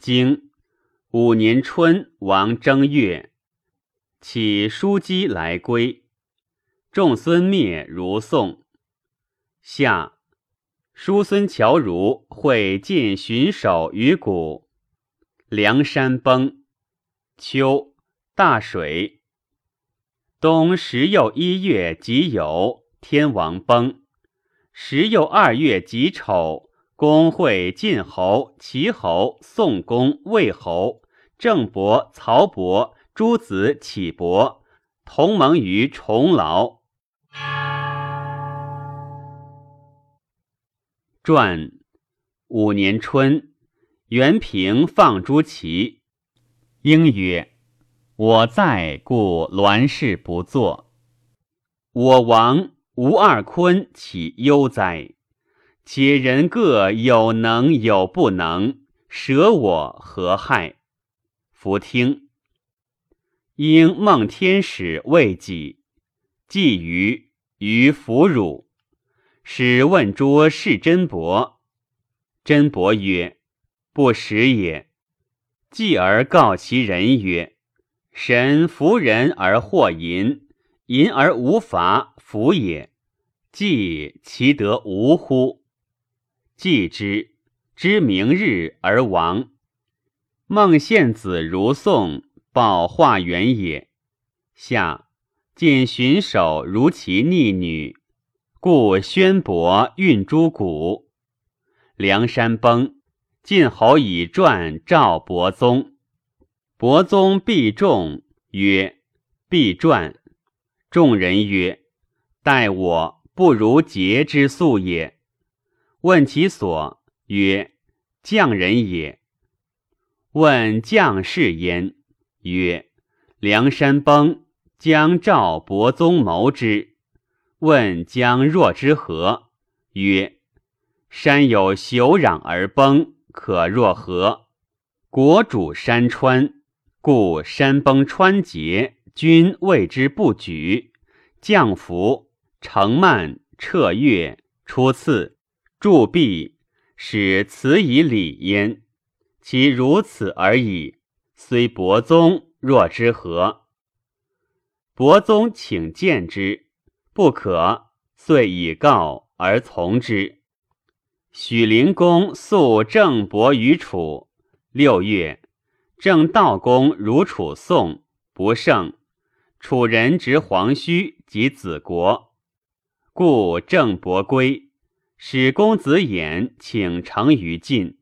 经五年春，王正月，起书姬来归。众孙灭如宋。夏，叔孙侨如会见巡守于谷。梁山崩。秋，大水。冬十又一月己酉，天王崩。十又二月己丑，公会晋侯、齐侯、宋公、魏侯、郑伯、曹伯诸子启伯同盟于重劳。传五年春，元平放诸齐。应曰：“我在，故栾氏不作。我亡，吴二坤岂忧哉？且人各有能有不能，舍我何害？”弗听。因梦天使未己，既于于弗辱。使问诸是真伯，真伯曰：“不识也。”继而告其人曰：“神服人而获淫，淫而无罚，福也。既其得无乎？”继之，知明日而亡。孟献子如宋，报化元也。下见荀首如其逆女。故宣伯运诸谷，梁山崩。晋侯以传召伯宗，伯宗必众曰：“必传。”众人曰：“待我不如节之素也。”问其所，曰：“匠人也。”问将士焉，曰：“梁山崩，将赵伯宗谋之。”问将若之何？曰：山有朽壤而崩，可若何？国主山川，故山崩川竭，君谓之不举。将服乘慢彻月出次铸币，使辞以礼焉。其如此而已。虽伯宗若之何？伯宗请见之。不可，遂以告而从之。许灵公诉郑伯于楚。六月，郑悼公如楚宋，不胜。楚人执黄须及子国，故郑伯归，使公子偃请成于晋。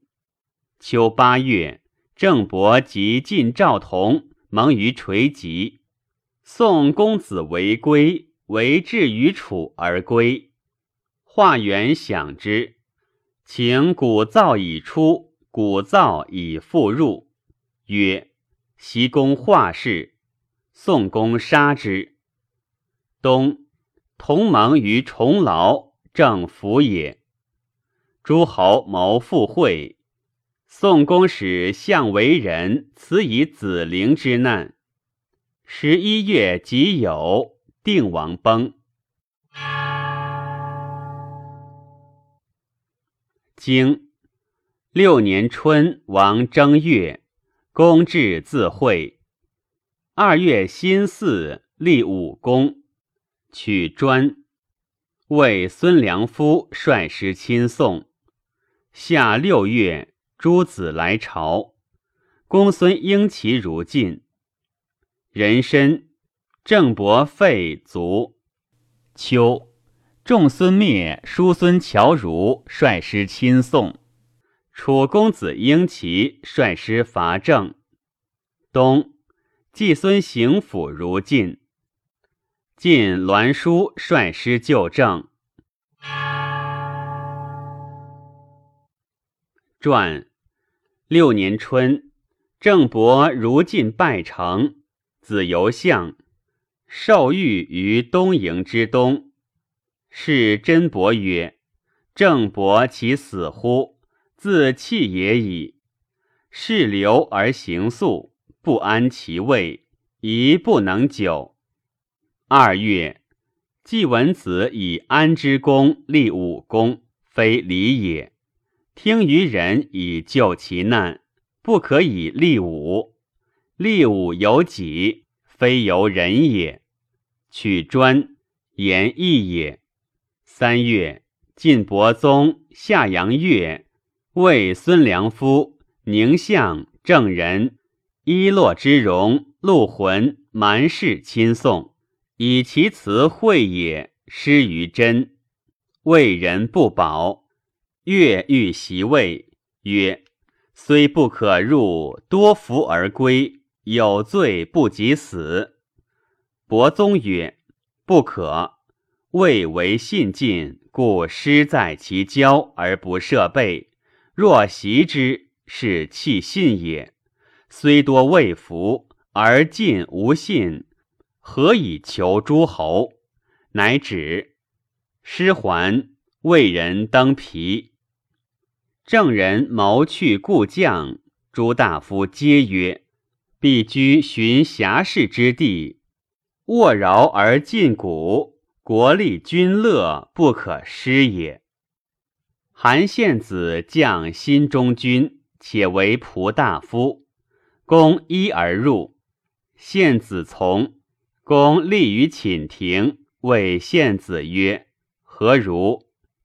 秋八月，郑伯及晋赵同盟于垂棘。宋公子为归。为至于楚而归，化元享之，请鼓噪以出，鼓噪以复入，曰：“袭公化氏。”宋公杀之。冬，同盟于重劳，正服也。诸侯谋复会，宋公使相为人辞以子陵之难。十一月己酉。定王崩。经六年春，王正月，公至自会。二月辛巳，立武功，取专。为孙良夫率师亲送。夏六月，诸子来朝，公孙婴其如晋。人参。郑伯废卒。秋，仲孙灭，叔孙侨如率师亲送。楚公子婴齐率师伐郑。冬，季孙行府如晋。晋栾书率师救郑。传六年春，郑伯如晋拜城，子游相。受遇于东营之东，是真伯曰：“郑伯其死乎？自弃也已。事流而行速，不安其位，宜不能久。”二月，季文子以安之功立武功，非礼也。听于人以救其难，不可以立武。立武有己，非由人也。取专，言义也。三月，晋伯宗、夏阳月、魏孙良夫、宁相、郑人、伊洛之荣、陆浑、蛮氏亲送，以其辞会也，失于真。为人不保，越欲袭位，曰：“虽不可入，多福而归，有罪不及死。”伯宗曰：“不可。魏为信尽，故失在其交而不设备。若袭之，是弃信也。虽多未服，而尽无信，何以求诸侯？”乃止。师还，魏人登皮。郑人谋去故将，诸大夫皆曰：“必居寻侠士之地，卧饶而尽古，国利君乐，不可失也。”韩献子将新中军，且为仆大夫。公一而入，献子从。公立于寝庭，谓献子曰。何如？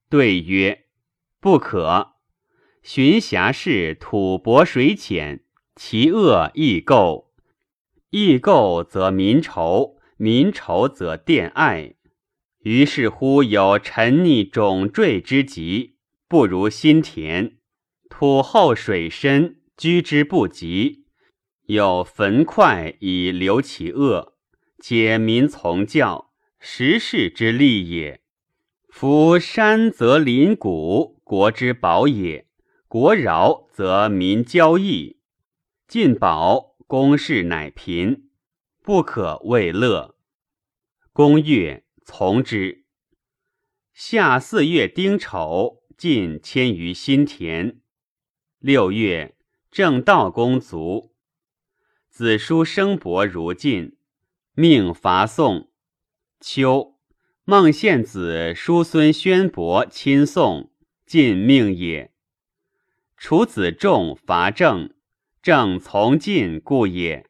对曰：“不可。寻侠士土薄水浅，其恶亦垢。亦垢则民仇，民仇则佃爱。于是乎有沉溺种坠之极，不如心田。土厚水深，居之不及。有坟块以留其恶，皆民从教，时事之利也。”夫山则林谷，国之宝也；国饶则民交易，晋宝公室乃贫，不可为乐。公曰，从之。夏四月丁丑，晋迁于新田。六月，正道公卒，子叔生伯如晋，命伐宋。秋。孟献子叔孙宣伯亲送，晋命也。楚子仲伐郑，郑从晋故也。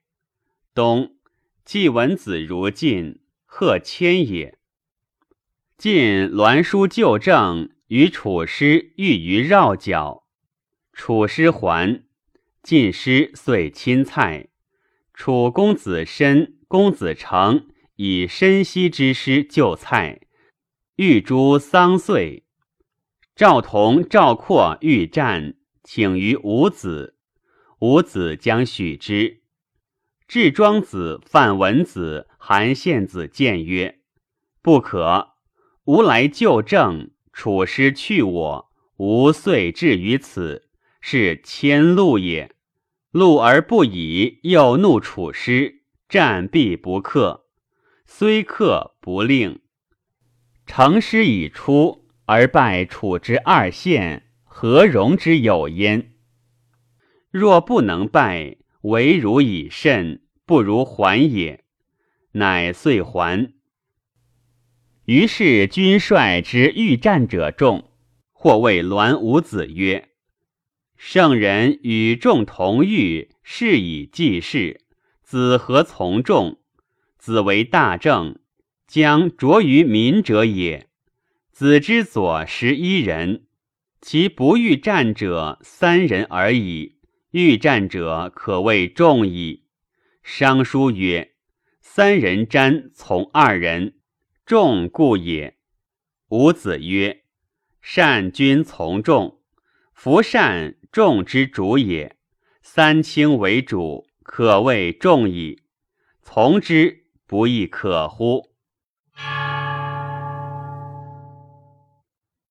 冬，季文子如晋，贺迁也。晋栾书旧郑，与楚师遇于绕角，楚师还，晋师遂亲蔡。楚公子申、公子成。以申息之师救蔡，欲诛桑岁。赵同、赵括欲战，请于伍子，伍子将许之。至庄子、范文子、韩献子谏曰：“不可！吾来救郑，楚师去我，吾遂至于此，是迁怒也。怒而不已，又怒楚师，战必不克。”虽克不令，成师已出而败楚之二县，何容之有焉？若不能败，唯汝以慎，不如还也。乃遂还。于是军帅之欲战者众，或谓栾武子曰：“圣人与众同欲，是以济世，子何从众？”子为大政，将着于民者也。子之左十一人，其不欲战者三人而已，欲战者可谓众矣。商书曰：“三人瞻从二人，众故也。”吾子曰：“善君从众，夫善众之主也。三卿为主，可谓众矣。从之。”不亦可乎？